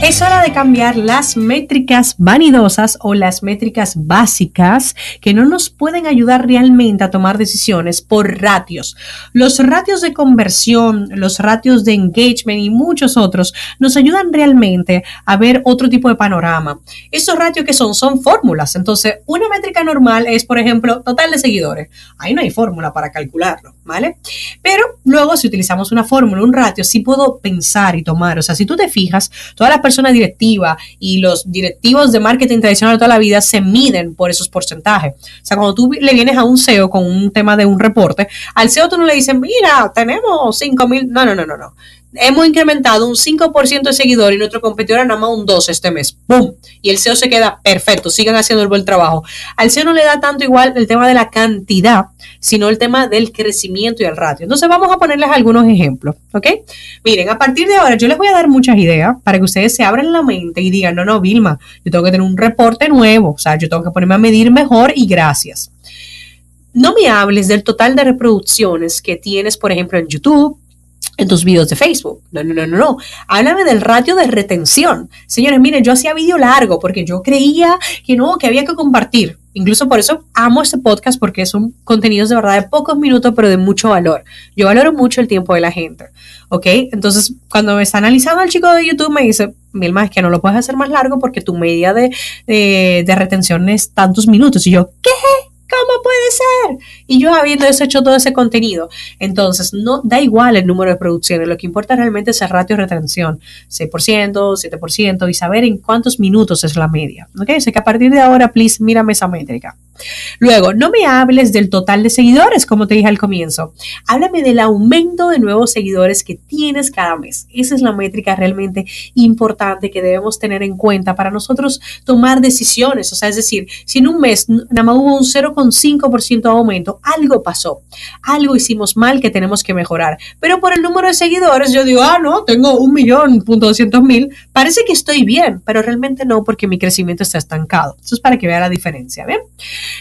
Es hora de cambiar las métricas vanidosas o las métricas básicas que no nos pueden ayudar realmente a tomar decisiones por ratios. Los ratios de conversión, los ratios de engagement y muchos otros nos ayudan realmente a ver otro tipo de panorama. Estos ratios que son son fórmulas. Entonces, una métrica normal es, por ejemplo, total de seguidores. Ahí no hay fórmula para calcularlo, ¿vale? Pero luego si utilizamos una fórmula, un ratio, sí puedo pensar y tomar. O sea, si tú te fijas, todas las persona directiva y los directivos de marketing tradicional de toda la vida se miden por esos porcentajes. O sea, cuando tú le vienes a un SEO con un tema de un reporte, al SEO tú no le dices, mira, tenemos 5 mil. No, no, no, no, no hemos incrementado un 5% de seguidores y nuestro competidor nada más un 2 este mes. ¡Bum! Y el SEO se queda perfecto, sigan haciendo el buen trabajo. Al SEO no le da tanto igual el tema de la cantidad, sino el tema del crecimiento y el ratio. Entonces vamos a ponerles algunos ejemplos, ¿ok? Miren, a partir de ahora yo les voy a dar muchas ideas para que ustedes se abran la mente y digan, no, no, Vilma, yo tengo que tener un reporte nuevo, o sea, yo tengo que ponerme a medir mejor y gracias. No me hables del total de reproducciones que tienes, por ejemplo, en YouTube, en tus videos de Facebook. No, no, no, no, no. Háblame del ratio de retención. Señores, miren, yo hacía vídeo largo porque yo creía que no, que había que compartir. Incluso por eso amo este podcast porque son contenidos de verdad de pocos minutos, pero de mucho valor. Yo valoro mucho el tiempo de la gente. ¿Ok? Entonces, cuando me está analizando el chico de YouTube, me dice, Milma, es que no lo puedes hacer más largo porque tu media de, de, de retención es tantos minutos. Y yo, ¿qué? ¿Cómo puede ser? Y yo habiendo hecho todo ese contenido. Entonces, no da igual el número de producciones, lo que importa realmente es el ratio de retención, 6%, 7%, y saber en cuántos minutos es la media. ¿Ok? Así que a partir de ahora, please, mírame esa métrica. Luego, no me hables del total de seguidores, como te dije al comienzo. Háblame del aumento de nuevos seguidores que tienes cada mes. Esa es la métrica realmente importante que debemos tener en cuenta para nosotros tomar decisiones. O sea, es decir, si en un mes nada más hubo un 0,5% aumento, algo pasó. Algo hicimos mal que tenemos que mejorar. Pero por el número de seguidores, yo digo, ah, no, tengo un millón, punto doscientos mil. Parece que estoy bien, pero realmente no, porque mi crecimiento está estancado. Eso es para que vea la diferencia, ¿ven?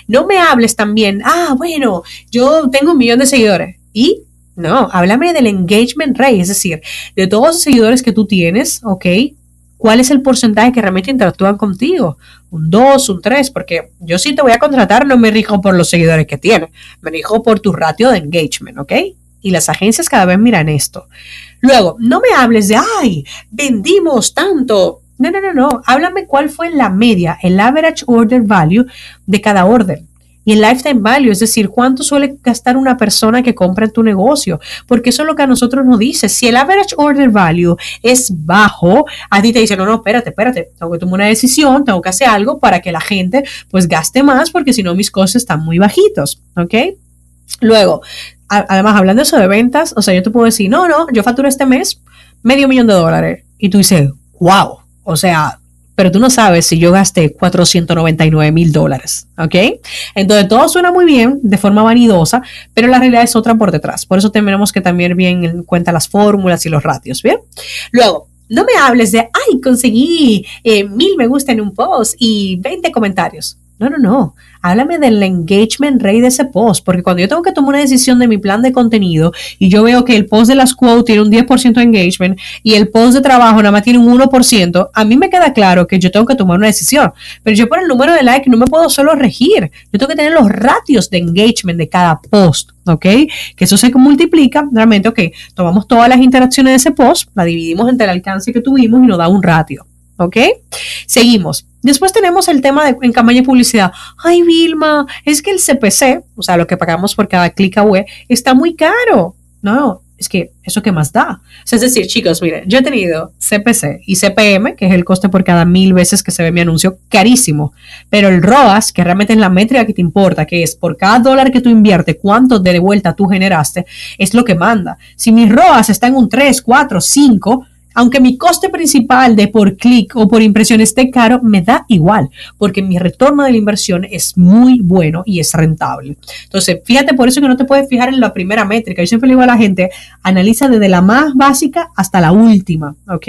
No me hables también, ah, bueno, yo tengo un millón de seguidores. ¿Y? No, háblame del engagement rate, es decir, de todos los seguidores que tú tienes, ¿ok? ¿Cuál es el porcentaje que realmente interactúan contigo? Un 2, un 3, porque yo sí te voy a contratar, no me rijo por los seguidores que tienes, me rijo por tu ratio de engagement, ¿ok? Y las agencias cada vez miran esto. Luego, no me hables de, ay, vendimos tanto. No, no, no, no. Háblame cuál fue la media, el average order value de cada orden. Y el lifetime value, es decir, cuánto suele gastar una persona que compra en tu negocio, porque eso es lo que a nosotros nos dice. Si el average order value es bajo, a ti te dice, no, no, espérate, espérate, tengo que tomar una decisión, tengo que hacer algo para que la gente pues gaste más, porque si no mis costos están muy bajitos, ¿ok? Luego, además, hablando eso de ventas, o sea, yo te puedo decir, no, no, yo facturo este mes medio millón de dólares. Y tú dices, wow, o sea, pero tú no sabes si yo gasté 499 mil dólares, ¿ok? Entonces todo suena muy bien de forma vanidosa, pero la realidad es otra por detrás. Por eso tenemos que también bien en cuenta las fórmulas y los ratios, ¿bien? Luego, no me hables de, ay, conseguí eh, mil me gusta en un post y 20 comentarios. No, no, no. Háblame del engagement rate de ese post, porque cuando yo tengo que tomar una decisión de mi plan de contenido y yo veo que el post de las quotes tiene un 10% de engagement y el post de trabajo nada más tiene un 1%, a mí me queda claro que yo tengo que tomar una decisión. Pero yo por el número de likes no me puedo solo regir. Yo tengo que tener los ratios de engagement de cada post, ¿ok? Que eso se multiplica, realmente, ok, tomamos todas las interacciones de ese post, la dividimos entre el alcance que tuvimos y nos da un ratio. ¿Ok? Seguimos. Después tenemos el tema de en campaña de publicidad. Ay, Vilma, es que el CPC, o sea, lo que pagamos por cada clic a web, está muy caro. No, es que eso que más da. es decir, chicos, miren, yo he tenido CPC y CPM, que es el coste por cada mil veces que se ve mi anuncio, carísimo. Pero el ROAS, que realmente es la métrica que te importa, que es por cada dólar que tú inviertes, cuánto de vuelta tú generaste, es lo que manda. Si mi ROAS está en un 3, 4, 5, aunque mi coste principal de por clic o por impresión esté caro, me da igual, porque mi retorno de la inversión es muy bueno y es rentable. Entonces, fíjate por eso que no te puedes fijar en la primera métrica. Yo siempre le digo a la gente, analiza desde la más básica hasta la última, ¿ok?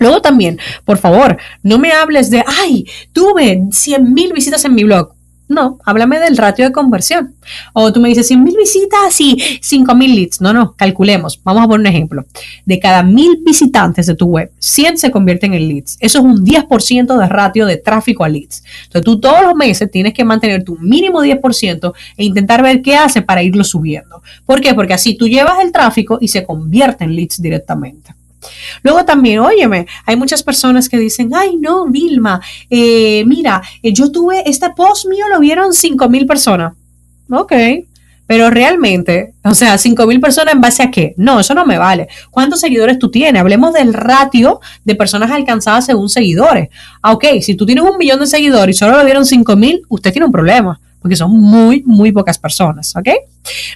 Luego también, por favor, no me hables de, ay, tuve 100 mil visitas en mi blog. No, háblame del ratio de conversión. O tú me dices 100 mil visitas y 5 mil leads. No, no, calculemos. Vamos a poner un ejemplo. De cada mil visitantes de tu web, 100 se convierten en leads. Eso es un 10% de ratio de tráfico a leads. Entonces tú todos los meses tienes que mantener tu mínimo 10% e intentar ver qué hace para irlo subiendo. ¿Por qué? Porque así tú llevas el tráfico y se convierte en leads directamente. Luego también, óyeme, hay muchas personas que dicen, ay, no, Vilma, eh, mira, eh, yo tuve este post mío, lo vieron 5 mil personas. Ok, pero realmente, o sea, 5 mil personas en base a qué? No, eso no me vale. ¿Cuántos seguidores tú tienes? Hablemos del ratio de personas alcanzadas según seguidores. Ah, ok, si tú tienes un millón de seguidores y solo lo vieron 5 mil, usted tiene un problema porque son muy, muy pocas personas, ¿ok?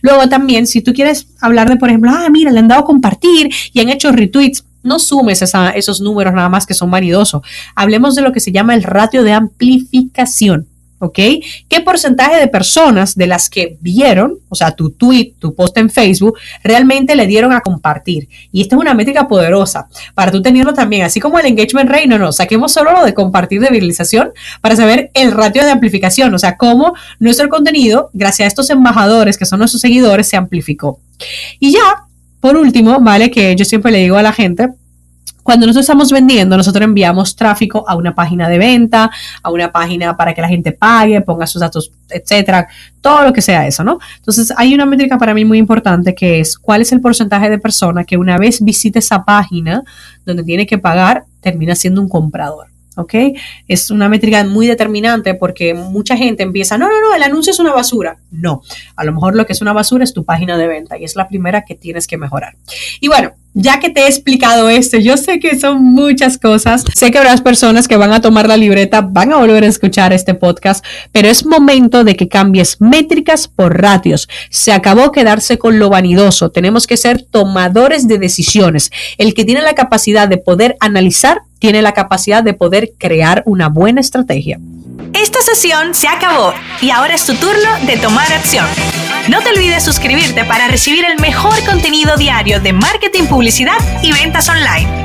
Luego también, si tú quieres hablar de, por ejemplo, ah, mira, le han dado a compartir y han hecho retweets, no sumes esos números nada más que son vanidosos. Hablemos de lo que se llama el ratio de amplificación. ¿Ok? ¿Qué porcentaje de personas de las que vieron, o sea, tu tweet, tu post en Facebook, realmente le dieron a compartir? Y esta es una métrica poderosa para tú tenerlo también, así como el engagement rate, no, no, saquemos solo lo de compartir de viralización para saber el ratio de amplificación, o sea, cómo nuestro contenido, gracias a estos embajadores que son nuestros seguidores, se amplificó. Y ya, por último, vale, que yo siempre le digo a la gente, cuando nosotros estamos vendiendo, nosotros enviamos tráfico a una página de venta, a una página para que la gente pague, ponga sus datos, etcétera, todo lo que sea eso, ¿no? Entonces, hay una métrica para mí muy importante que es cuál es el porcentaje de personas que una vez visite esa página donde tiene que pagar, termina siendo un comprador. ¿Ok? Es una métrica muy determinante porque mucha gente empieza, no, no, no, el anuncio es una basura. No, a lo mejor lo que es una basura es tu página de venta y es la primera que tienes que mejorar. Y bueno, ya que te he explicado esto, yo sé que son muchas cosas, sé que habrá personas que van a tomar la libreta, van a volver a escuchar este podcast, pero es momento de que cambies métricas por ratios. Se acabó quedarse con lo vanidoso, tenemos que ser tomadores de decisiones. El que tiene la capacidad de poder analizar, tiene la capacidad de poder crear una buena estrategia. Esta sesión se acabó y ahora es tu turno de tomar acción. No te olvides suscribirte para recibir el mejor contenido diario de marketing, publicidad y ventas online.